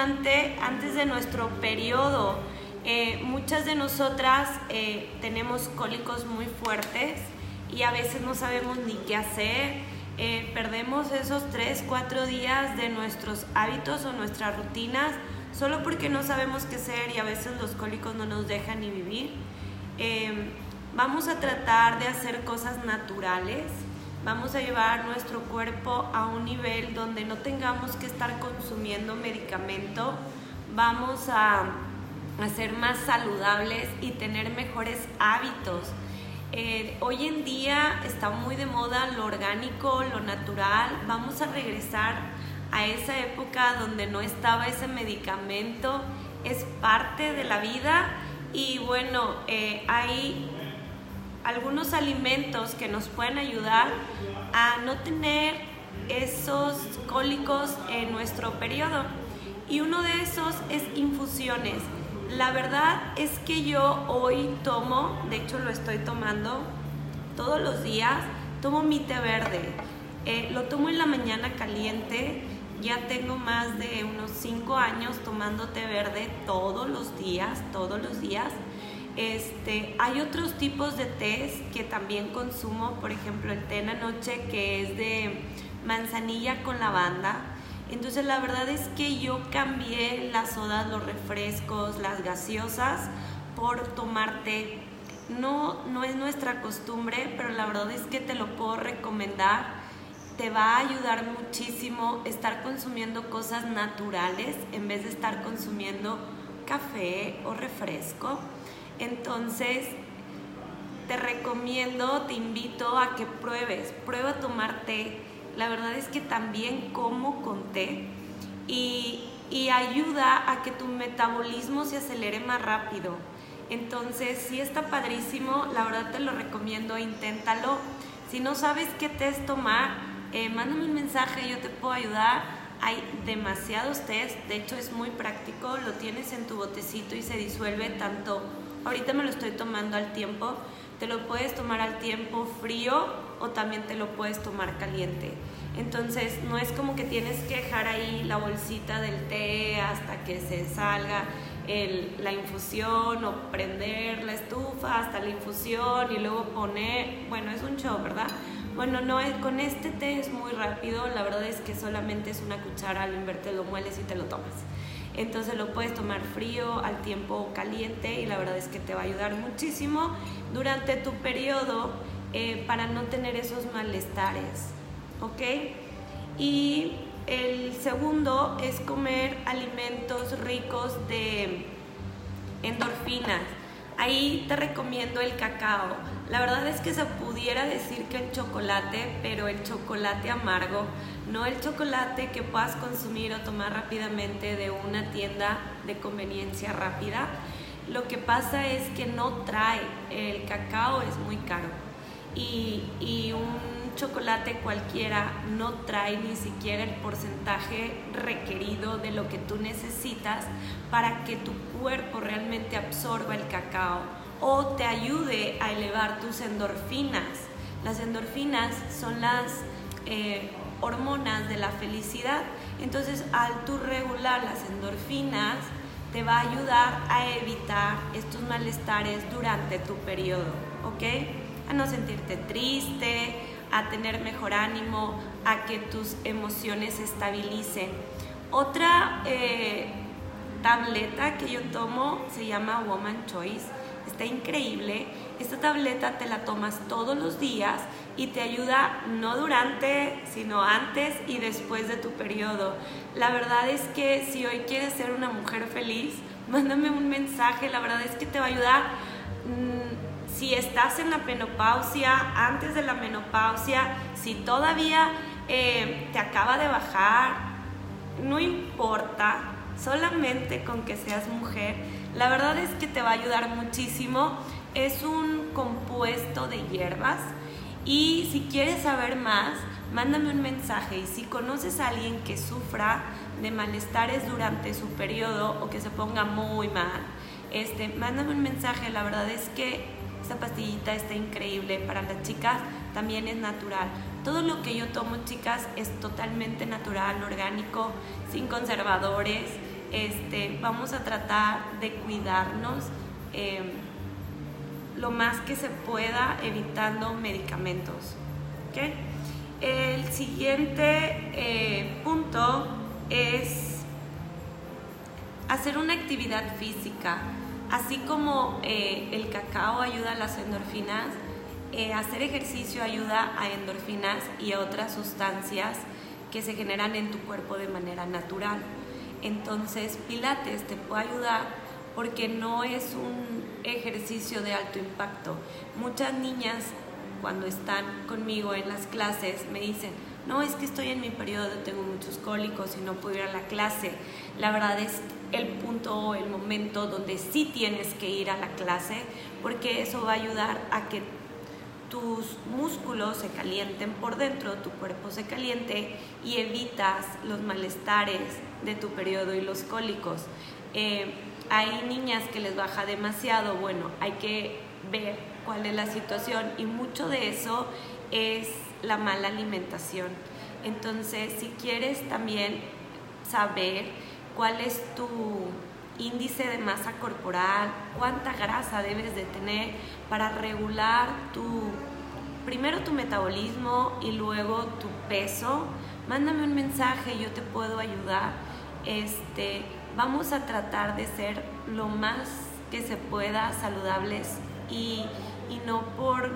antes de nuestro periodo. Eh, muchas de nosotras eh, tenemos cólicos muy fuertes y a veces no sabemos ni qué hacer. Eh, perdemos esos 3, 4 días de nuestros hábitos o nuestras rutinas solo porque no sabemos qué hacer y a veces los cólicos no nos dejan ni vivir. vamos a tratar de hacer cosas naturales. Vamos a llevar nuestro cuerpo a un nivel donde no tengamos que estar consumiendo medicamento. Vamos a a ser más saludables y tener mejores hábitos. Eh, hoy en día está muy de moda lo orgánico, lo natural. Vamos a regresar a esa época donde no estaba ese medicamento. Es parte de la vida y bueno, eh, hay algunos alimentos que nos pueden ayudar a no tener esos cólicos en nuestro periodo. Y uno de esos es infusiones. La verdad es que yo hoy tomo, de hecho lo estoy tomando todos los días, tomo mi té verde. Eh, lo tomo en la mañana caliente. Ya tengo más de unos 5 años tomando té verde todos los días, todos los días. Este, hay otros tipos de tés que también consumo, por ejemplo el té en la noche que es de manzanilla con lavanda entonces la verdad es que yo cambié las sodas, los refrescos, las gaseosas por tomar té. No, no es nuestra costumbre, pero la verdad es que te lo puedo recomendar. Te va a ayudar muchísimo estar consumiendo cosas naturales en vez de estar consumiendo café o refresco. Entonces, te recomiendo, te invito a que pruebes, prueba a tomar té la verdad es que también como con té y, ayuda a que tu metabolismo se acelere más rápido. Entonces, si está padrísimo, la verdad te lo recomiendo, inténtalo. Si no sabes qué test tomar, eh, mándame un mensaje, yo te puedo ayudar. Hay demasiados test, de hecho es muy práctico, lo tienes en tu botecito y se disuelve tanto. Ahorita me lo estoy tomando al tiempo, te lo puedes tomar al tiempo frío o también te lo puedes tomar caliente. Entonces no es como que tienes que dejar ahí la bolsita del té hasta que se salga la infusión o prender la estufa hasta la infusión y luego poner, bueno, es un show, ¿verdad? Bueno, no, con este té es muy rápido, la verdad es que solamente es una cuchara, al inverte lo mueles y te lo tomas. Entonces lo puedes tomar frío, al tiempo caliente y la verdad es que te va a ayudar muchísimo durante tu periodo eh, para no tener esos malestares. ¿Ok? Y el segundo es comer alimentos ricos de endorfinas. Ahí te recomiendo el cacao. La verdad es que se pudiera decir que el chocolate, pero el chocolate amargo, no el chocolate que puedas consumir o tomar rápidamente de una tienda de conveniencia rápida. Lo que pasa es que no trae, el cacao es muy caro y, y un chocolate cualquiera no trae ni siquiera el porcentaje requerido de lo que tú necesitas para que tu cuerpo realmente absorba el cacao o te ayude a elevar tus endorfinas. Las endorfinas son las eh, hormonas de la felicidad. Entonces, al tú regular las endorfinas, te va a ayudar a evitar estos malestares durante tu periodo, ¿ok? A no sentirte triste, a tener mejor ánimo, a que tus emociones se estabilicen. Otra eh, tableta que yo tomo se llama Woman Choice. Está increíble. Esta tableta te la tomas todos los días y te ayuda no durante, sino antes y después de tu periodo. La verdad es que si hoy quieres ser una mujer feliz, mándame un mensaje. La verdad es que te va a ayudar. Estás en la menopausia, antes de la menopausia, si todavía eh, te acaba de bajar, no importa, solamente con que seas mujer, la verdad es que te va a ayudar muchísimo. Es un compuesto de hierbas y si quieres saber más, mándame un mensaje y si conoces a alguien que sufra de malestares durante su periodo o que se ponga muy mal, este, mándame un mensaje. La verdad es que esta pastillita está increíble para las chicas, también es natural. Todo lo que yo tomo, chicas, es totalmente natural, orgánico, sin conservadores. este, vamos a tratar de cuidarnos em, lo más que se pueda evitando medicamentos. El siguiente eh, punto es hacer una actividad física. Así como eh, el cacao ayuda a las endorfinas, eh, hacer ejercicio ayuda a endorfinas y otras sustancias que se generan en tu cuerpo de manera natural. Entonces, Pilates te puede ayudar porque no es un ejercicio de alto impacto. Muchas niñas cuando están conmigo en las clases me dicen, no, es que estoy en mi periodo, tengo muchos cólicos y no puedo ir a la clase. La verdad es el punto o el momento donde sí tienes que ir a la clase porque eso va a ayudar a que tus músculos se calienten por dentro, tu cuerpo se caliente y evitas los malestares de tu periodo y los cólicos. Eh, hay niñas que les baja demasiado, bueno, hay que ver cuál es la situación y mucho de eso es la mala alimentación. Entonces, si quieres también saber cuál es tu índice de masa corporal, cuánta grasa debes de tener para regular tu primero tu metabolismo y luego tu peso, mándame un mensaje, yo te puedo ayudar. Este, vamos a tratar de ser lo más que se pueda saludables y, y no por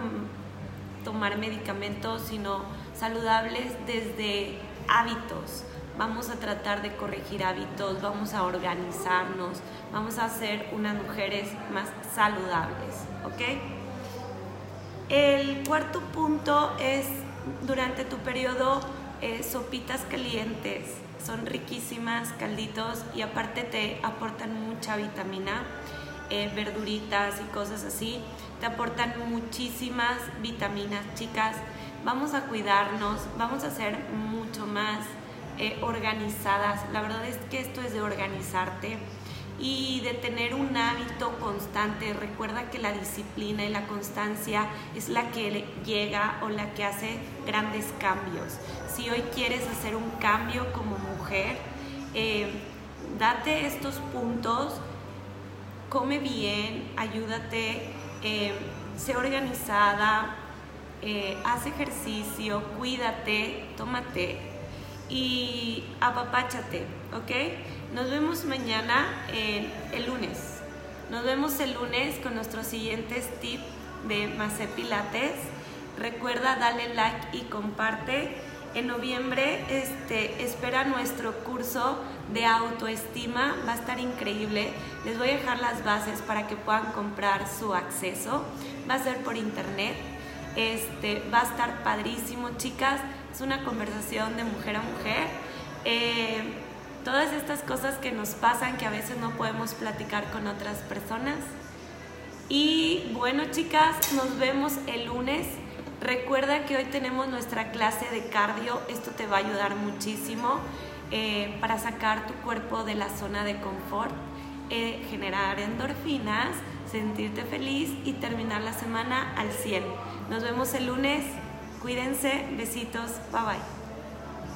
tomar medicamentos, sino saludables desde hábitos. Vamos a tratar de corregir hábitos, vamos a organizarnos, vamos a ser unas mujeres más saludables, ¿ok? El cuarto punto es durante tu periodo eh, sopitas calientes. Son riquísimas, calditos y aparte te aportan mucha vitamina, eh, verduritas y cosas así. Te aportan muchísimas vitaminas, chicas. Vamos a cuidarnos, vamos a ser mucho más eh, organizadas. La verdad es que esto es de organizarte y de tener un hábito constante. Recuerda que la disciplina y la constancia es la que llega o la que hace grandes cambios. Si hoy quieres hacer un cambio como mujer, eh, date estos puntos, come bien, ayúdate, eh, sé organizada, eh, haz ejercicio, cuídate, tómate y apapáchate, ¿ok? Nos vemos mañana, el lunes. Nos vemos el lunes con nuestros siguientes tips de Macé Pilates. Recuerda darle like y comparte. En noviembre este, espera nuestro curso de autoestima, va a estar increíble. Les voy a dejar las bases para que puedan comprar su acceso. Va a ser por internet. Este, va a estar padrísimo, chicas. Es una conversación de mujer a mujer. Eh, todas estas cosas que nos pasan que a veces no podemos platicar con otras personas. Y bueno, chicas, nos vemos el lunes. Recuerda que hoy tenemos nuestra clase de cardio. Esto te va a ayudar muchísimo eh, para sacar tu cuerpo de la zona de confort, eh, generar endorfinas, sentirte feliz y terminar la semana al 100. Nos vemos el lunes. Cuídense. Besitos. Bye bye.